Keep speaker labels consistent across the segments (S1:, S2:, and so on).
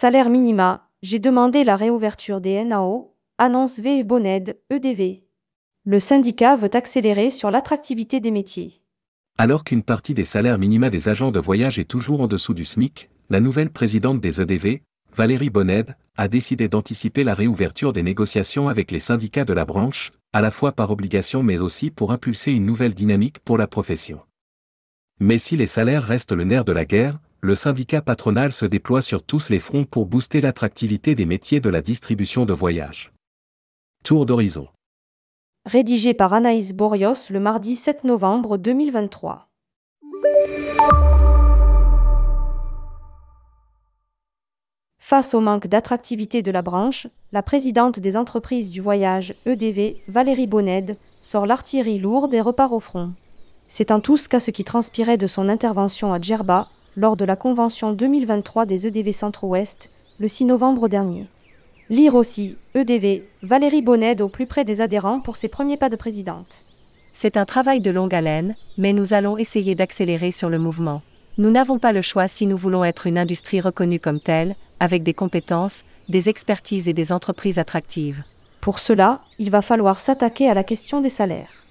S1: Salaire minima, j'ai demandé la réouverture des NAO, annonce V. Bonned, EDV. Le syndicat veut accélérer sur l'attractivité des métiers.
S2: Alors qu'une partie des salaires minima des agents de voyage est toujours en dessous du SMIC, la nouvelle présidente des EDV, Valérie Bonned, a décidé d'anticiper la réouverture des négociations avec les syndicats de la branche, à la fois par obligation mais aussi pour impulser une nouvelle dynamique pour la profession. Mais si les salaires restent le nerf de la guerre, le syndicat patronal se déploie sur tous les fronts pour booster l'attractivité des métiers de la distribution de voyages. Tour d'horizon.
S1: Rédigé par Anaïs Borios le mardi 7 novembre 2023. Face au manque d'attractivité de la branche, la présidente des entreprises du voyage EDV, Valérie Bonned, sort l'artillerie lourde et repart au front. C'est en tout cas ce qui transpirait de son intervention à Djerba, lors de la convention 2023 des EDV Centre-Ouest, le 6 novembre dernier. Lire aussi, EDV, Valérie Bonned au plus près des adhérents pour ses premiers pas de présidente.
S3: C'est un travail de longue haleine, mais nous allons essayer d'accélérer sur le mouvement. Nous n'avons pas le choix si nous voulons être une industrie reconnue comme telle, avec des compétences, des expertises et des entreprises attractives.
S1: Pour cela, il va falloir s'attaquer à la question des salaires.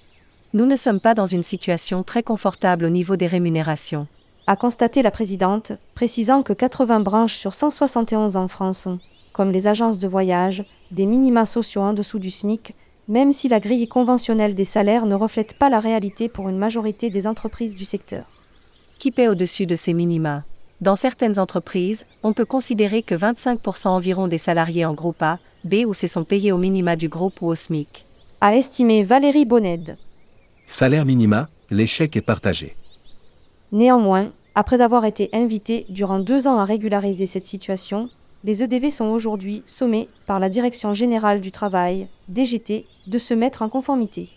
S3: Nous ne sommes pas dans une situation très confortable au niveau des rémunérations
S1: a constaté la présidente, précisant que 80 branches sur 171 en France ont, comme les agences de voyage, des minima sociaux en dessous du SMIC, même si la grille conventionnelle des salaires ne reflète pas la réalité pour une majorité des entreprises du secteur.
S3: Qui paie au-dessus de ces minima? Dans certaines entreprises, on peut considérer que 25% environ des salariés en groupe A, B ou C sont payés au minima du groupe ou au SMIC.
S1: A estimé Valérie Bonned.
S2: Salaire minima, l'échec est partagé.
S1: Néanmoins, après avoir été invités durant deux ans à régulariser cette situation, les EDV sont aujourd'hui sommés par la Direction générale du travail, DGT, de se mettre en conformité.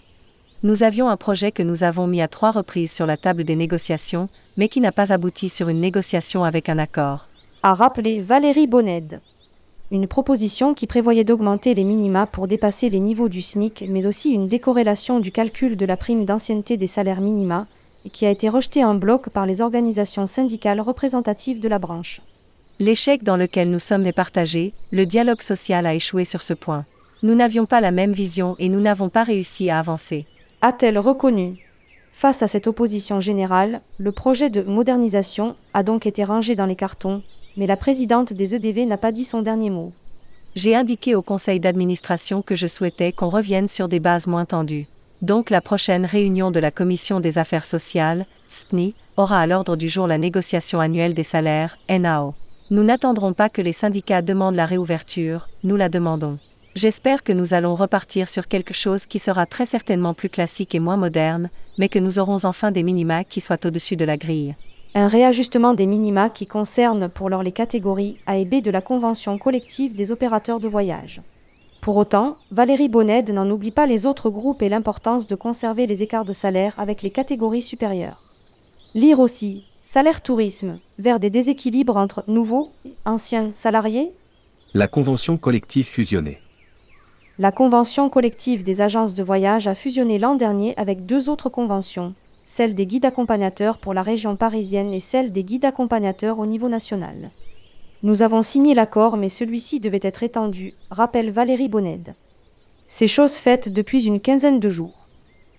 S3: Nous avions un projet que nous avons mis à trois reprises sur la table des négociations, mais qui n'a pas abouti sur une négociation avec un accord.
S1: A rappelé Valérie Bonned. Une proposition qui prévoyait d'augmenter les minima pour dépasser les niveaux du SMIC, mais aussi une décorrélation du calcul de la prime d'ancienneté des salaires minima, qui a été rejeté en bloc par les organisations syndicales représentatives de la branche.
S3: L'échec dans lequel nous sommes est partagé, le dialogue social a échoué sur ce point. Nous n'avions pas la même vision et nous n'avons pas réussi à avancer.
S1: A-t-elle reconnu? Face à cette opposition générale, le projet de modernisation a donc été rangé dans les cartons, mais la présidente des EDV n'a pas dit son dernier mot.
S3: J'ai indiqué au conseil d'administration que je souhaitais qu'on revienne sur des bases moins tendues. Donc la prochaine réunion de la Commission des affaires sociales, SPNI, aura à l'ordre du jour la négociation annuelle des salaires, NAO. Nous n'attendrons pas que les syndicats demandent la réouverture, nous la demandons. J'espère que nous allons repartir sur quelque chose qui sera très certainement plus classique et moins moderne, mais que nous aurons enfin des minima qui soient au-dessus de la grille.
S1: Un réajustement des minima qui concerne pour lors les catégories A et B de la convention collective des opérateurs de voyage. Pour autant, Valérie Bonned n'en oublie pas les autres groupes et l'importance de conserver les écarts de salaire avec les catégories supérieures. Lire aussi Salaire tourisme, vers des déséquilibres entre nouveaux et anciens salariés
S2: La convention collective fusionnée.
S1: La convention collective des agences de voyage a fusionné l'an dernier avec deux autres conventions, celle des guides accompagnateurs pour la région parisienne et celle des guides accompagnateurs au niveau national. Nous avons signé l'accord, mais celui-ci devait être étendu, rappelle Valérie Bonned. C'est chose faite depuis une quinzaine de jours.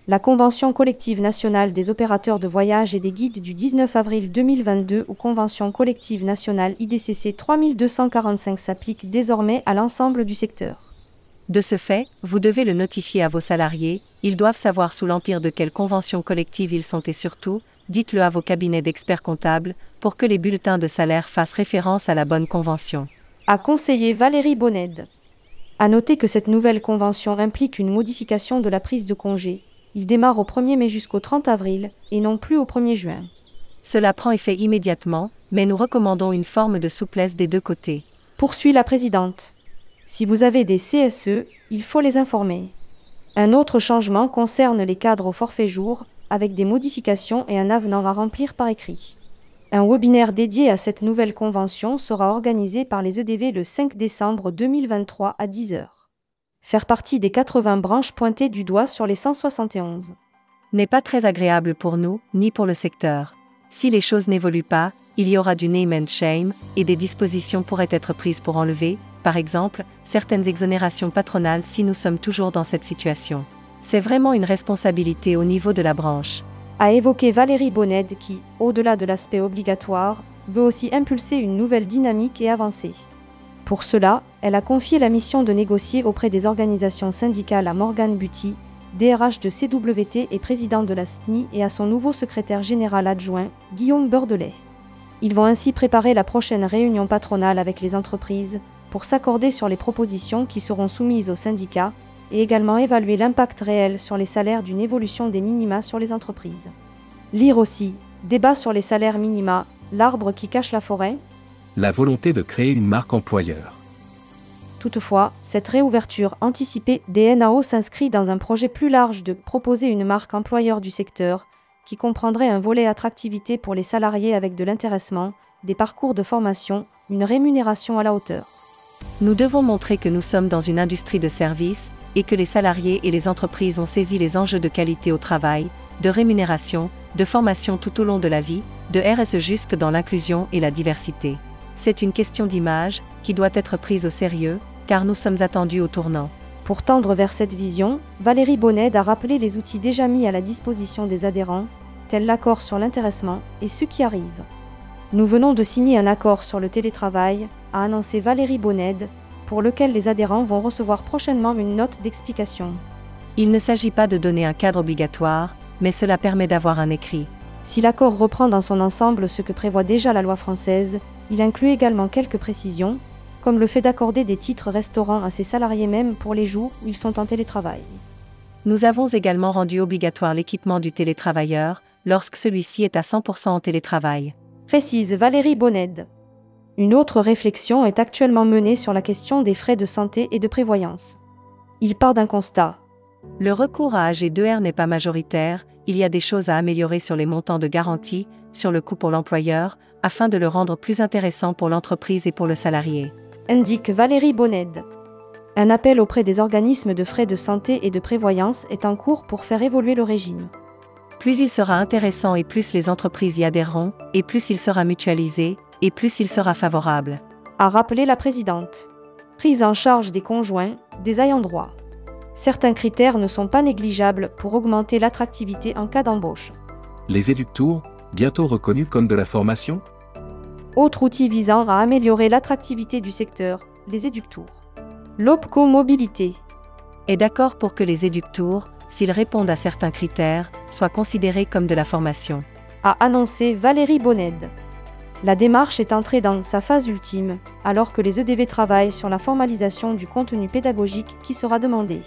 S1: La Convention collective nationale des opérateurs de voyage et des guides du 19 avril 2022 ou Convention collective nationale IDCC 3245 s'applique désormais à l'ensemble du secteur.
S3: De ce fait, vous devez le notifier à vos salariés, ils doivent savoir sous l'empire de quelle convention collective ils sont et surtout, dites-le à vos cabinets d'experts comptables, pour que les bulletins de salaire fassent référence à la bonne convention.
S1: A conseillé Valérie Bonned. À noter que cette nouvelle convention implique une modification de la prise de congé. Il démarre au 1er mai jusqu'au 30 avril, et non plus au 1er juin.
S3: Cela prend effet immédiatement, mais nous recommandons une forme de souplesse des deux côtés.
S1: Poursuit la présidente. Si vous avez des CSE, il faut les informer. Un autre changement concerne les cadres au forfait jour, avec des modifications et un avenant à remplir par écrit. Un webinaire dédié à cette nouvelle convention sera organisé par les EDV le 5 décembre 2023 à 10h. Faire partie des 80 branches pointées du doigt sur les 171
S3: n'est pas très agréable pour nous, ni pour le secteur. Si les choses n'évoluent pas, il y aura du name and shame, et des dispositions pourraient être prises pour enlever, par exemple, certaines exonérations patronales si nous sommes toujours dans cette situation. C'est vraiment une responsabilité au niveau de la branche.
S1: A évoqué Valérie Bonned qui, au-delà de l'aspect obligatoire, veut aussi impulser une nouvelle dynamique et avancer. Pour cela, elle a confié la mission de négocier auprès des organisations syndicales à Morgan Buty, DRH de CWT et président de la SPNI et à son nouveau secrétaire général adjoint, Guillaume Bordelais. Ils vont ainsi préparer la prochaine réunion patronale avec les entreprises pour s'accorder sur les propositions qui seront soumises aux syndicats et également évaluer l'impact réel sur les salaires d'une évolution des minima sur les entreprises. Lire aussi, débat sur les salaires minima, l'arbre qui cache la forêt,
S2: La volonté de créer une marque employeur.
S1: Toutefois, cette réouverture anticipée des NAO s'inscrit dans un projet plus large de proposer une marque employeur du secteur, qui comprendrait un volet attractivité pour les salariés avec de l'intéressement, des parcours de formation, une rémunération à la hauteur.
S3: Nous devons montrer que nous sommes dans une industrie de services, et que les salariés et les entreprises ont saisi les enjeux de qualité au travail, de rémunération, de formation tout au long de la vie, de RSE jusque dans l'inclusion et la diversité. C'est une question d'image, qui doit être prise au sérieux, car nous sommes attendus au tournant.
S1: Pour tendre vers cette vision, Valérie Bonned a rappelé les outils déjà mis à la disposition des adhérents, tels l'accord sur l'intéressement et ceux qui arrivent. Nous venons de signer un accord sur le télétravail, a annoncé Valérie Bonned, pour lequel les adhérents vont recevoir prochainement une note d'explication.
S3: Il ne s'agit pas de donner un cadre obligatoire, mais cela permet d'avoir un écrit.
S1: Si l'accord reprend dans son ensemble ce que prévoit déjà la loi française, il inclut également quelques précisions, comme le fait d'accorder des titres restaurants à ses salariés même pour les jours où ils sont en télétravail.
S3: Nous avons également rendu obligatoire l'équipement du télétravailleur, lorsque celui-ci est à 100% en télétravail.
S1: Précise Valérie Bonned. Une autre réflexion est actuellement menée sur la question des frais de santé et de prévoyance. Il part d'un constat.
S3: Le recours à AG2R n'est pas majoritaire, il y a des choses à améliorer sur les montants de garantie, sur le coût pour l'employeur, afin de le rendre plus intéressant pour l'entreprise et pour le salarié.
S1: Indique Valérie Bonned. Un appel auprès des organismes de frais de santé et de prévoyance est en cours pour faire évoluer le régime.
S3: Plus il sera intéressant et plus les entreprises y adhéreront, et plus il sera mutualisé, et plus il sera favorable.
S1: A rappelé la présidente. Prise en charge des conjoints, des ayants droit. Certains critères ne sont pas négligeables pour augmenter l'attractivité en cas d'embauche.
S2: Les éductours, bientôt reconnus comme de la formation
S1: Autre outil visant à améliorer l'attractivité du secteur, les éductours. L'OPCO Mobilité.
S3: Est d'accord pour que les éductours, s'ils répondent à certains critères, soient considérés comme de la formation.
S1: A annoncé Valérie Bonned. La démarche est entrée dans sa phase ultime, alors que les EDV travaillent sur la formalisation du contenu pédagogique qui sera demandé.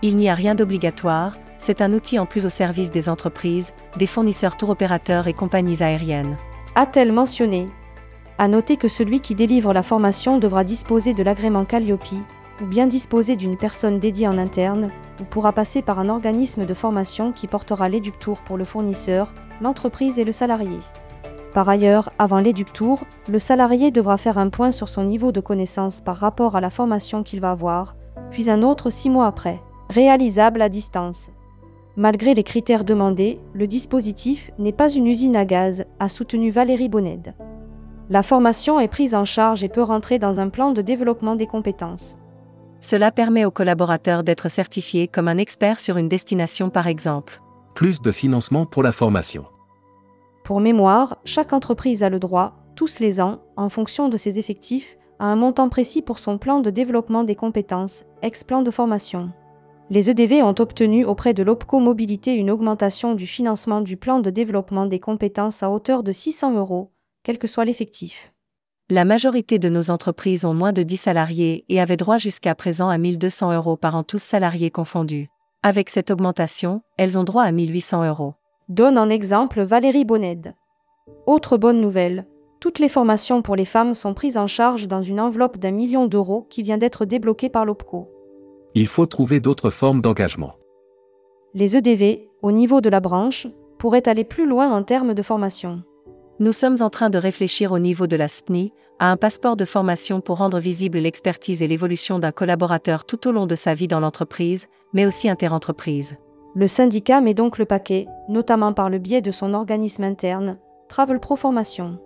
S3: Il n'y a rien d'obligatoire, c'est un outil en plus au service des entreprises, des fournisseurs tour opérateurs et compagnies aériennes.
S1: A-t-elle mentionné À noter que celui qui délivre la formation devra disposer de l'agrément Calliope, ou bien disposer d'une personne dédiée en interne, ou pourra passer par un organisme de formation qui portera l'éductour pour le fournisseur, l'entreprise et le salarié. Par ailleurs, avant l'éductour, le salarié devra faire un point sur son niveau de connaissance par rapport à la formation qu'il va avoir, puis un autre six mois après, réalisable à distance. Malgré les critères demandés, le dispositif n'est pas une usine à gaz, a soutenu Valérie Bonned. La formation est prise en charge et peut rentrer dans un plan de développement des compétences.
S3: Cela permet aux collaborateurs d'être certifiés comme un expert sur une destination par exemple.
S2: Plus de financement pour la formation.
S1: Pour mémoire, chaque entreprise a le droit, tous les ans, en fonction de ses effectifs, à un montant précis pour son plan de développement des compétences, ex-plan de formation. Les EDV ont obtenu auprès de l'OPCO Mobilité une augmentation du financement du plan de développement des compétences à hauteur de 600 euros, quel que soit l'effectif.
S3: La majorité de nos entreprises ont moins de 10 salariés et avaient droit jusqu'à présent à 1200 euros par an tous salariés confondus. Avec cette augmentation, elles ont droit à 1800 euros.
S1: Donne en exemple Valérie Bonned. Autre bonne nouvelle, toutes les formations pour les femmes sont prises en charge dans une enveloppe d'un million d'euros qui vient d'être débloquée par l'OPCO.
S2: Il faut trouver d'autres formes d'engagement.
S1: Les EDV, au niveau de la branche, pourraient aller plus loin en termes de formation.
S3: Nous sommes en train de réfléchir au niveau de la SPNI à un passeport de formation pour rendre visible l'expertise et l'évolution d'un collaborateur tout au long de sa vie dans l'entreprise, mais aussi interentreprise.
S1: Le syndicat met donc le paquet, notamment par le biais de son organisme interne, Travel Pro Formation,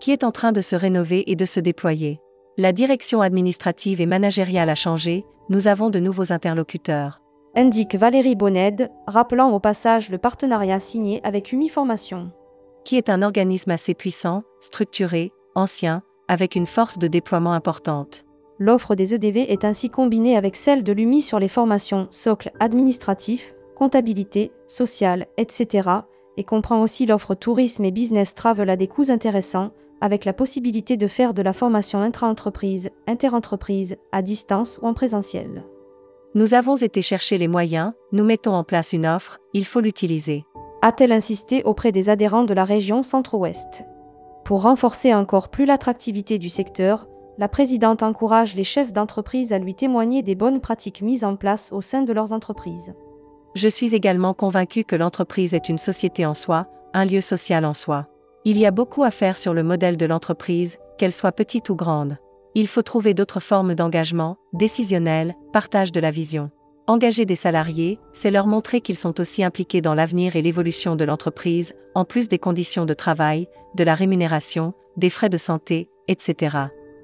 S3: qui est en train de se rénover et de se déployer. La direction administrative et managériale a changé, nous avons de nouveaux interlocuteurs.
S1: indique Valérie Bonned, rappelant au passage le partenariat signé avec UMI Formation,
S3: qui est un organisme assez puissant, structuré, ancien, avec une force de déploiement importante.
S1: L'offre des EDV est ainsi combinée avec celle de l'UMI sur les formations socle administratif, comptabilité, sociale, etc., et comprend aussi l'offre tourisme et business travel à des coûts intéressants, avec la possibilité de faire de la formation intra-entreprise, inter-entreprise, à distance ou en présentiel.
S3: Nous avons été chercher les moyens, nous mettons en place une offre, il faut l'utiliser.
S1: A-t-elle insisté auprès des adhérents de la région Centre-Ouest Pour renforcer encore plus l'attractivité du secteur, la présidente encourage les chefs d'entreprise à lui témoigner des bonnes pratiques mises en place au sein de leurs entreprises.
S3: Je suis également convaincu que l'entreprise est une société en soi, un lieu social en soi. Il y a beaucoup à faire sur le modèle de l'entreprise, qu'elle soit petite ou grande. Il faut trouver d'autres formes d'engagement, décisionnel, partage de la vision. Engager des salariés, c'est leur montrer qu'ils sont aussi impliqués dans l'avenir et l'évolution de l'entreprise, en plus des conditions de travail, de la rémunération, des frais de santé, etc.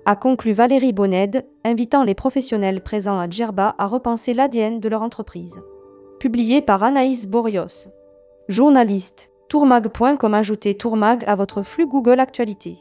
S1: A conclu Valérie Bonned, invitant les professionnels présents à Djerba à repenser l'ADN de leur entreprise publié par Anaïs Borios. Journaliste, tourmag.com ajoutez tourmag à votre flux Google Actualité.